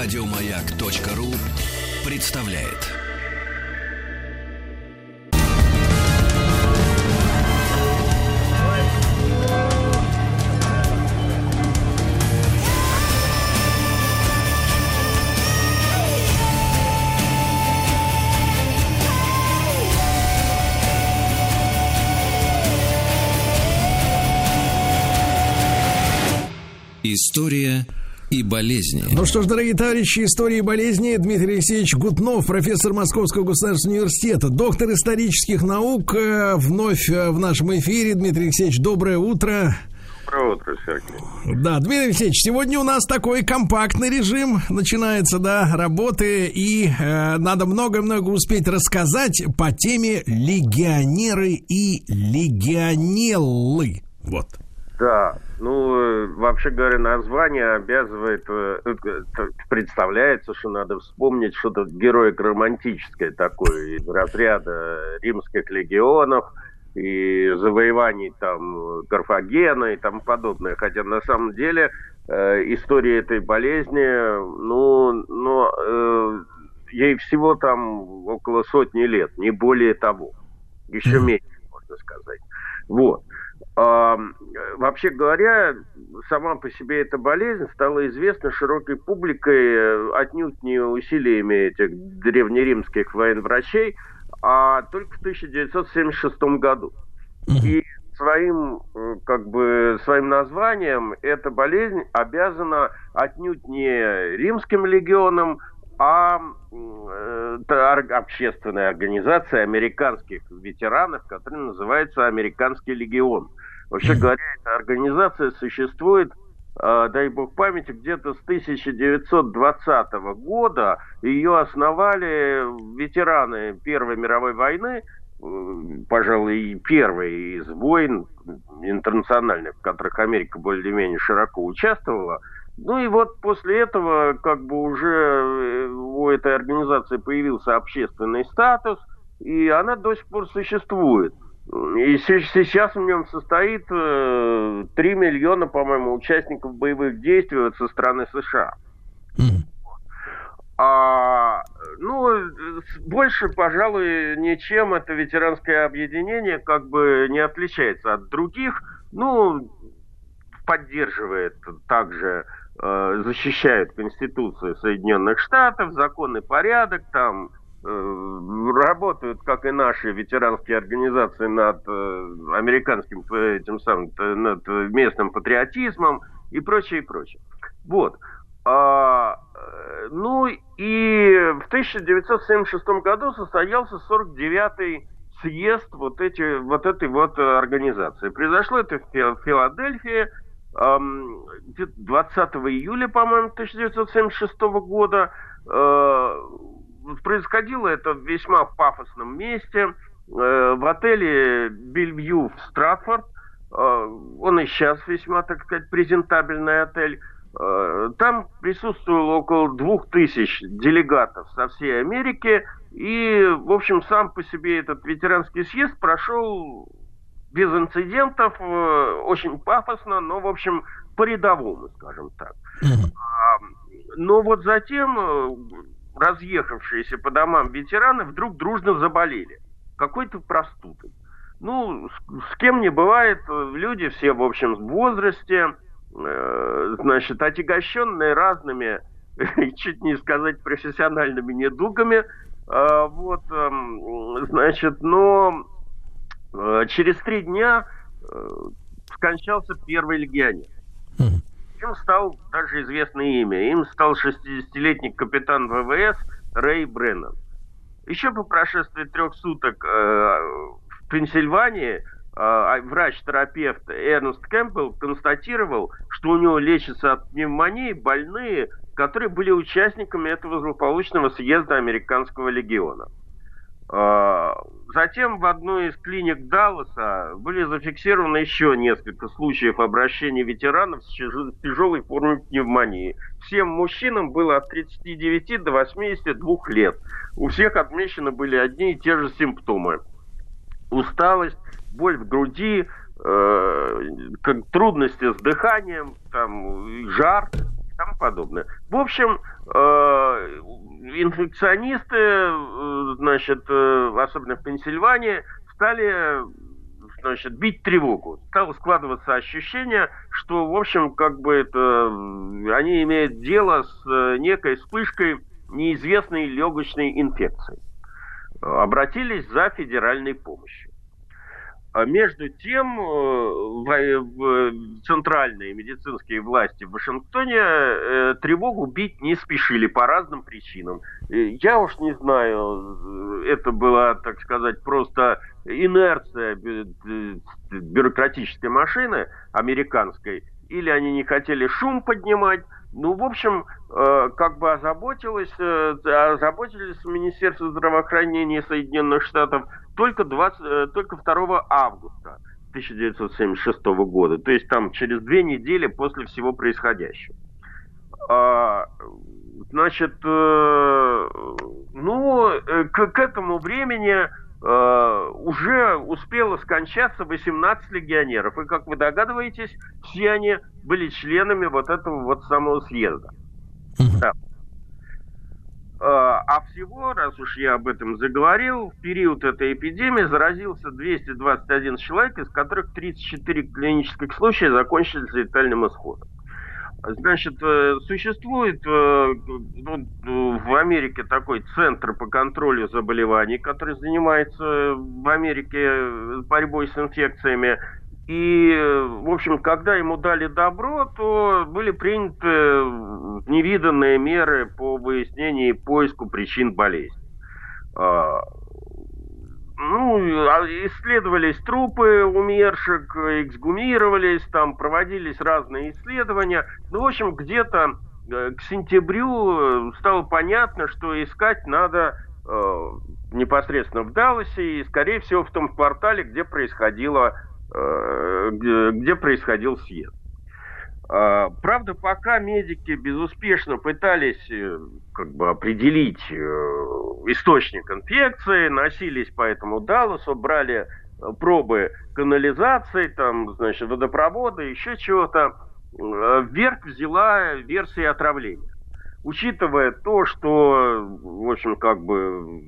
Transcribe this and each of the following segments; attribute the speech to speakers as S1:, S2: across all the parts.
S1: Радиомаяк.ру представляет. История и болезни.
S2: Ну что ж, дорогие товарищи, истории и болезни. Дмитрий Алексеевич Гутнов, профессор Московского государственного университета, доктор исторических наук, э, вновь э, в нашем эфире. Дмитрий Алексеевич, доброе утро.
S3: Доброе утро, Сергей.
S2: Да, Дмитрий Алексеевич, сегодня у нас такой компактный режим начинается, да, работы, и э, надо много-много успеть рассказать по теме легионеры и легионеллы. Вот.
S3: Да, ну, э, вообще говоря, название обязывает, э, э, представляется, что надо вспомнить что-то героико-романтическое такое из разряда римских легионов и завоеваний там Карфагена и тому подобное. Хотя на самом деле история этой болезни, ну, но э, ей всего там около сотни лет, не более того. Еще меньше, можно сказать. Вот. Вообще говоря, сама по себе эта болезнь стала известна широкой публикой э, отнюдь не усилиями этих древнеримских военврачей, а только в 1976 году. И своим, э, как бы, своим названием эта болезнь обязана отнюдь не римским легионам, а э, общественная организация американских ветеранов, которая называется Американский легион. Вообще говоря, эта организация существует, э, дай бог памяти, где-то с 1920 года. Ее основали ветераны Первой мировой войны, э, пожалуй, первой из войн интернациональных, в которых Америка более-менее широко участвовала – ну и вот после этого как бы уже э, у этой организации появился общественный статус, и она до сих пор существует. И сейчас в нем состоит 3 э, миллиона, по-моему, участников боевых действий вот со стороны США. А, ну, больше, пожалуй, ничем это ветеранское объединение как бы не отличается от других. Ну, поддерживает также Э, защищают Конституцию Соединенных Штатов, законный порядок, там работают, как и наши ветеранские организации, над э, американским этим самым, над местным патриотизмом и прочее, и прочее. Вот. А, ну и в 1976 году состоялся 49-й съезд вот, эти, вот этой вот организации. Произошло это в Филадельфии, 20 июля, по-моему, 1976 года. Э, происходило это в весьма пафосном месте, э, в отеле Бельвью в Стратфорд. Э, он и сейчас весьма, так сказать, презентабельный отель. Там присутствовало около двух тысяч делегатов со всей Америки. И, в общем, сам по себе этот ветеранский съезд прошел без инцидентов, э, очень пафосно, но, в общем, по-рядовому, скажем так. Но вот затем э, разъехавшиеся по домам ветераны вдруг дружно заболели. Какой-то простудой. Ну, с, с кем не бывает, люди все, в общем, в возрасте, э, значит, отягощенные разными, чуть не сказать, профессиональными недугами, э, вот, э, значит, но Э, через три дня э, скончался первый легионер. Им стал даже известное имя. Им стал 60-летний капитан ВВС Рэй Бреннан. Еще по прошествии трех суток э, в Пенсильвании а врач-терапевт Эрнст Кэмпбелл констатировал, что у него лечатся от пневмонии больные, которые были участниками этого злополучного съезда американского легиона. А, затем в одной из клиник Далласа были зафиксированы еще несколько случаев обращения ветеранов с тяжелой формой пневмонии. Всем мужчинам было от 39 до 82 лет. У всех отмечены были одни и те же симптомы. Усталость, боль в груди, э, трудности с дыханием, там, жар тому подобное. В общем, э, инфекционисты, э, значит, э, особенно в Пенсильвании, стали значит, бить тревогу. Стало складываться ощущение, что, в общем, как бы это, они имеют дело с некой вспышкой неизвестной легочной инфекции. Обратились за федеральной помощью. А между тем, э, в центральные медицинские власти в Вашингтоне э, тревогу бить не спешили по разным причинам. Я уж не знаю, это была, так сказать, просто инерция бюрократической машины американской, или они не хотели шум поднимать, ну, в общем, э, как бы озаботилось, э, озаботились Министерство здравоохранения Соединенных Штатов только, 20, э, только 2 августа 1976 года, то есть там через две недели после всего происходящего. А, значит, ну, к, к этому времени Э, уже успело скончаться 18 легионеров. И, как вы догадываетесь, все они были членами вот этого вот самого съезда. Да. Э, а всего, раз уж я об этом заговорил, в период этой эпидемии заразился 221 человек, из которых 34 клинических случая закончились летальным исходом. Значит, э, существует э, ну, в Америке такой центр по контролю заболеваний, который занимается в Америке борьбой с инфекциями. И, в общем, когда ему дали добро, то были приняты невиданные меры по выяснению и поиску причин болезни. А, ну, а исследовались трупы умерших, эксгумировались, там проводились разные исследования. Ну, в общем, где-то э, к сентябрю стало понятно, что искать надо э, непосредственно в Далласе и, скорее всего, в том квартале, где происходило, э, где, где происходил съезд. А, правда, пока медики безуспешно пытались э, как бы определить э, источник инфекции, носились по этому Далласу, брали э, пробы канализации, там, значит, водопровода, еще чего-то, вверх взяла версия отравления. Учитывая то, что, в общем, как бы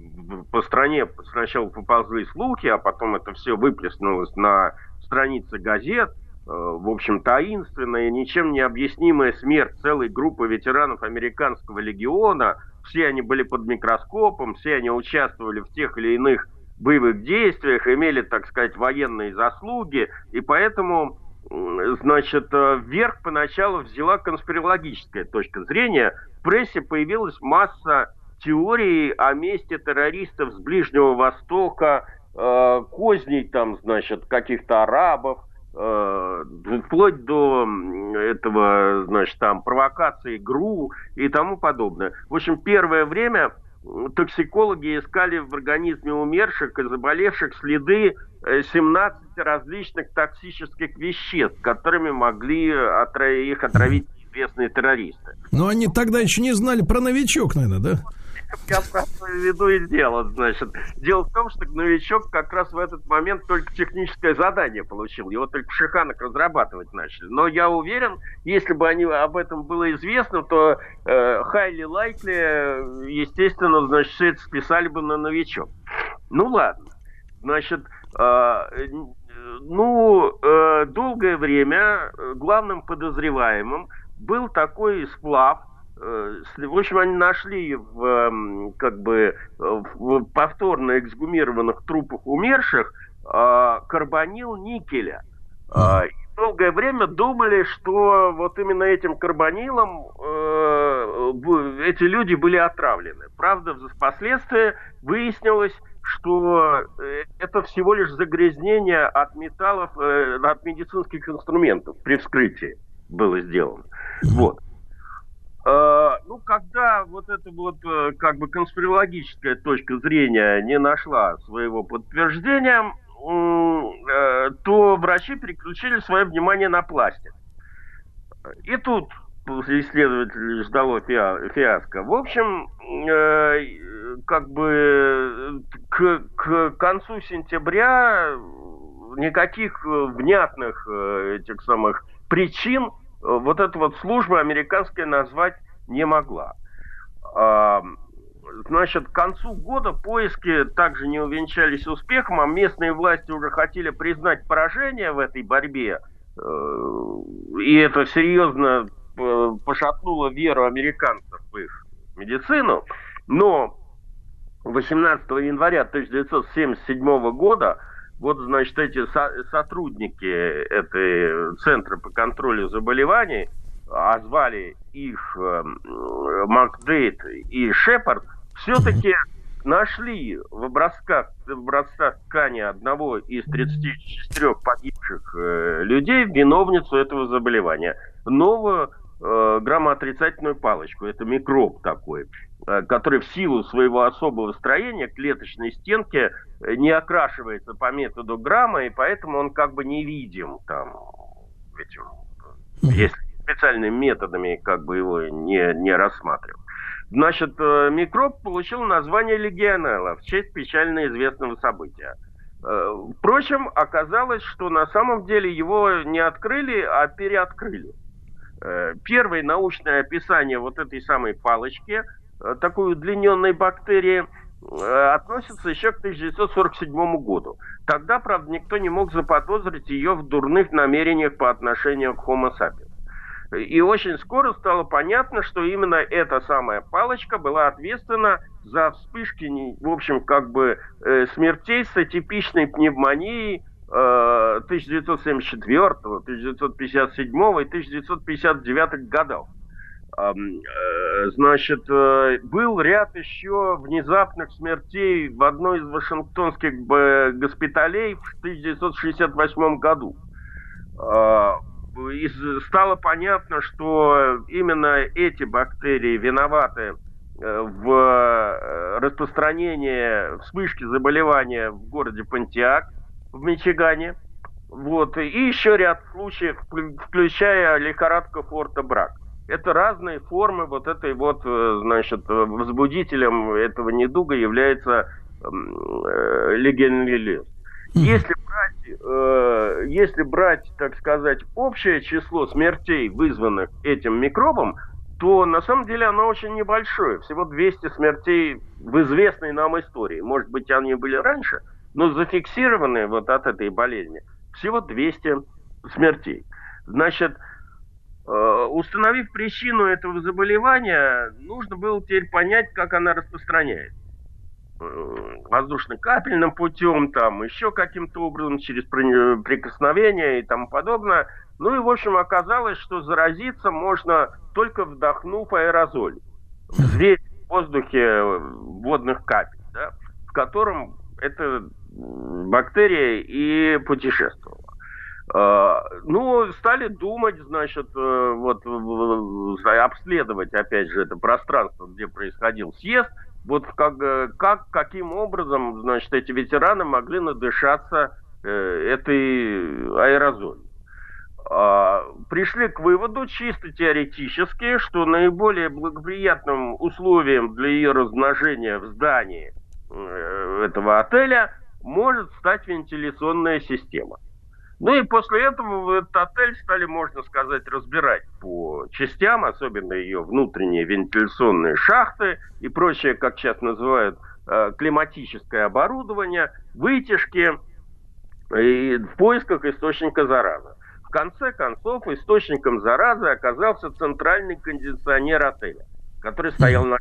S3: по стране сначала поползли слухи, а потом это все выплеснулось на страницы газет – Э, в общем, таинственная, ничем не объяснимая смерть целой группы ветеранов американского легиона. Все они были под микроскопом, все они участвовали в тех или иных боевых действиях, имели, так сказать, военные заслуги, и поэтому, значит, э, вверх поначалу взяла конспирологическая точка зрения. В прессе появилась масса теорий о месте террористов с Ближнего Востока, э, козней там, значит, каких-то арабов, Э, вплоть до этого, значит, там, провокации ГРУ и тому подобное. В общем, первое время токсикологи искали в организме умерших и заболевших следы 17 э, различных токсических веществ, которыми могли их отравить известные террористы.
S2: Но они тогда еще не знали про новичок, наверное, да?
S3: Я просто веду и дело, значит. Дело в том, что новичок как раз в этот момент только техническое задание получил. Его только в разрабатывать начали. Но я уверен, если бы они об этом было известно, то хайли э, лайкли, естественно, значит, все это списали бы на новичок. Ну ладно. Значит, э, ну, э, долгое время главным подозреваемым был такой сплав Э, в общем, они нашли в, эм, как бы, в повторно эксгумированных трупах умерших э, карбонил никеля. Э, долгое время думали, что вот именно этим карбонилом эти люди были отравлены. Правда, впоследствии выяснилось, что это всего лишь загрязнение от металлов, от медицинских инструментов при вскрытии было сделано. Вот. Э, ну, когда вот эта вот э, как бы конспирологическая точка зрения не нашла своего подтверждения, э, то врачи переключили свое внимание на пластик. И тут исследователей ждало фиаско. В общем, как бы к, к концу сентября никаких внятных этих самых причин вот эта вот служба американская назвать не могла. Значит, к концу года поиски также не увенчались успехом, а местные власти уже хотели признать поражение в этой борьбе. Э, и это серьезно э, пошатнуло веру американцев в их медицину. Но 18 января 1977 года вот, значит, эти со- сотрудники этой Центра по контролю заболеваний, а звали их э, Макдейт и Шепард, все-таки нашли в образцах, в образцах ткани одного из 34 погибших э, людей виновницу этого заболевания. Новую э, граммоотрицательную палочку. Это микроб такой, э, который в силу своего особого строения клеточной стенки э, не окрашивается по методу грамма, и поэтому он как бы невидим там этим, если специальными методами как бы его не, не рассматривать. Значит, э, микроб получил название легионелла в честь печально известного события. Э, впрочем, оказалось, что на самом деле его не открыли, а переоткрыли. Э, первое научное описание вот этой самой палочки, такой удлиненной бактерии, относится еще к 1947 году. Тогда, правда, никто не мог заподозрить ее в дурных намерениях по отношению к Homo sapiens. И очень скоро стало понятно, что именно эта самая палочка была ответственна за вспышки, в общем, как бы э, смертей с атипичной пневмонией 1974, 1957 и 1959 годов. Э, значит, э, был ряд еще внезапных смертей в одной из вашингтонских госпиталей в 1968 году и стало понятно, что именно эти бактерии виноваты э, в э, распространении вспышки заболевания в городе Пантиак в Мичигане. Вот. И еще ряд случаев, включая лихорадка Форта Брак. Это разные формы вот этой вот, э, значит, возбудителем этого недуга является э, легенлилез. Если брать, э, если брать, так сказать, общее число смертей, вызванных этим микробом, то на самом деле оно очень небольшое. Всего 200 смертей в известной нам истории. Может быть, они были раньше, но зафиксированные вот от этой болезни всего 200 смертей. Значит, э, установив причину этого заболевания, нужно было теперь понять, как она распространяется. Э, воздушно-капельным путем, там еще каким-то образом, через прикосновение и тому подобное. Ну и, в общем, оказалось, что заразиться можно только вдохнув аэрозоль. Взвесь в воздухе водных капель, да, в котором эта бактерия и путешествовала. Uh, ну, стали думать, значит, uh, вот обследовать, опять же, это пространство, где происходил съезд, вот как, э, как, каким образом, значит, эти ветераны могли надышаться э, этой аэрозолью. А, пришли к выводу чисто теоретически, что наиболее благоприятным условием для ее размножения в здании э, этого отеля может стать вентиляционная система. Ну и после этого этот отель стали, можно сказать, разбирать по частям, особенно ее внутренние вентиляционные шахты и прочее, как сейчас называют, э, климатическое оборудование, вытяжки и в поисках источника заразы. В конце концов, источником заразы оказался центральный кондиционер отеля, который стоял на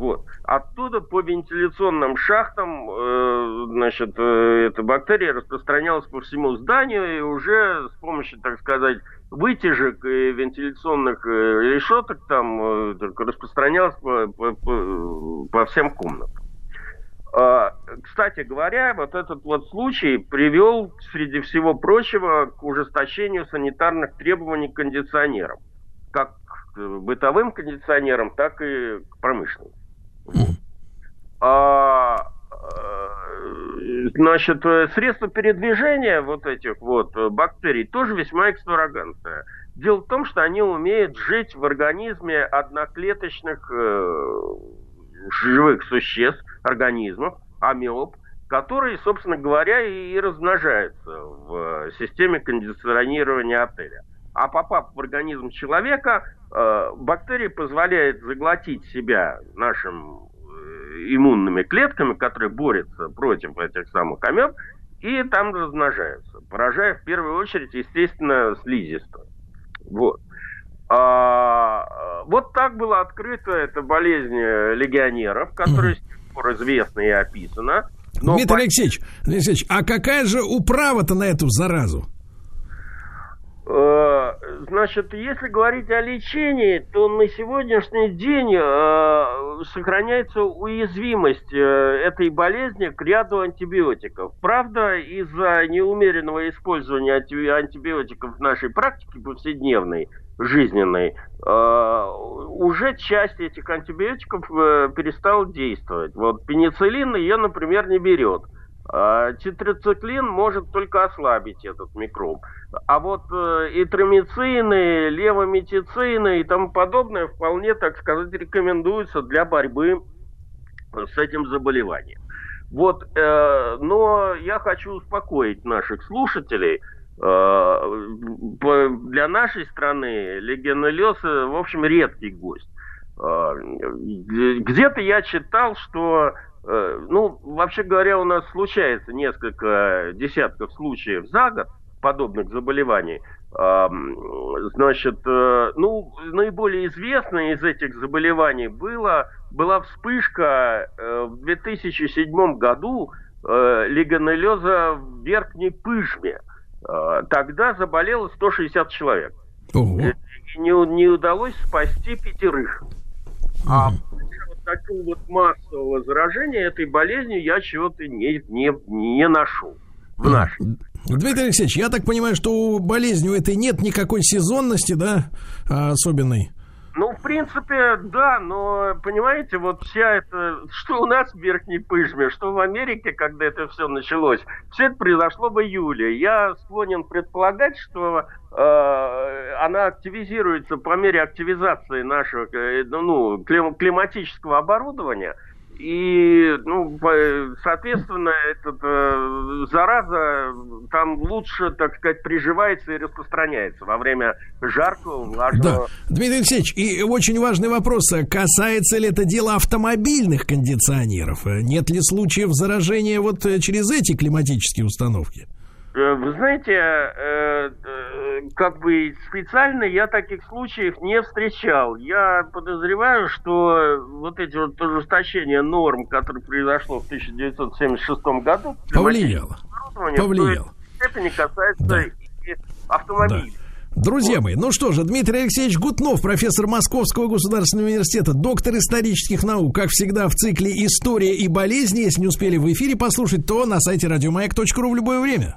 S3: вот. Оттуда по вентиляционным шахтам, э, значит, э, эта бактерия распространялась по всему зданию и уже с помощью, так сказать, вытяжек и вентиляционных э, решеток там э, распространялась по, по, по, по всем комнатам. Э, кстати говоря, вот этот вот случай привел, среди всего прочего, к ужесточению санитарных требований к кондиционерам. Как к бытовым кондиционерам, так и к промышленным. А, э, значит, э, средства передвижения вот этих вот бактерий тоже весьма экстравагантное. Дело в том, что они умеют жить в организме одноклеточных э, живых существ, организмов, амеб, которые, собственно говоря, и размножаются в системе кондиционирования отеля. А попав в организм человека, э, бактерия позволяет заглотить себя нашим э, иммунными клетками, которые борются против этих самых амеб, и там размножаются, поражая в первую очередь, естественно, слизистую. Вот. А, вот так была открыта эта болезнь легионеров, которая с тех пор известна и описана.
S2: Но Дмитрий по... Алексеевич, Дмитрий Алексеевич, а какая же управа-то на эту заразу?
S3: Э, значит, если говорить о лечении, то на сегодняшний день э, сохраняется уязвимость э, этой болезни к ряду антибиотиков. Правда, из-за неумеренного использования антибиотиков в нашей практике повседневной, жизненной, уже часть этих антибиотиков перестала действовать. Вот пенициллин ее, например, не берет. А тетрациклин может только ослабить этот микроб. А вот э, и тромицины, левометицины и тому подобное вполне, так сказать, рекомендуются для борьбы с этим заболеванием. Вот, э, но я хочу успокоить наших слушателей. Э, для нашей страны легионеллез, в общем, редкий гость. Э, где-то я читал, что Э, ну, вообще говоря, у нас случается несколько десятков случаев за год подобных заболеваний. Значит, э, ну, наиболее известное из этих заболеваний было, была вспышка э, в 2007 году легонеллеза в верхней пышме. Тогда заболело 160 человек. Ого. И не, не удалось спасти пятерых. А такого вот массового заражения этой болезнью я чего-то не, не, не нашел в нашей.
S2: Дмитрий Алексеевич, я так понимаю, что у болезни у этой нет никакой сезонности, да, особенной?
S3: Ну, в принципе, да, но, понимаете, вот вся это, что у нас в Верхней Пыжме, что в Америке, когда это все началось, все это произошло в июле. Я склонен предполагать, что э, она активизируется по мере активизации нашего э, ну, климатического оборудования – и, ну, соответственно, этот, э, зараза там лучше, так сказать, приживается и распространяется во время жаркого, влажного...
S2: Да. Дмитрий Алексеевич, и очень важный вопрос. Касается ли это дело автомобильных кондиционеров? Нет ли случаев заражения вот э, через эти климатические установки?
S3: Э, вы знаете, э, как бы специально я таких случаев не встречал. Я подозреваю, что вот эти вот ужесточения норм, которые произошло в 1976 году,
S2: повлияло. Повлияло.
S3: В степени касается да. и автомобилей. Да.
S2: Друзья мои, ну что же, Дмитрий Алексеевич Гутнов, профессор Московского государственного университета, доктор исторических наук, как всегда в цикле «История и болезни». Если не успели в эфире послушать, то на сайте радиомаяк.ру в любое время.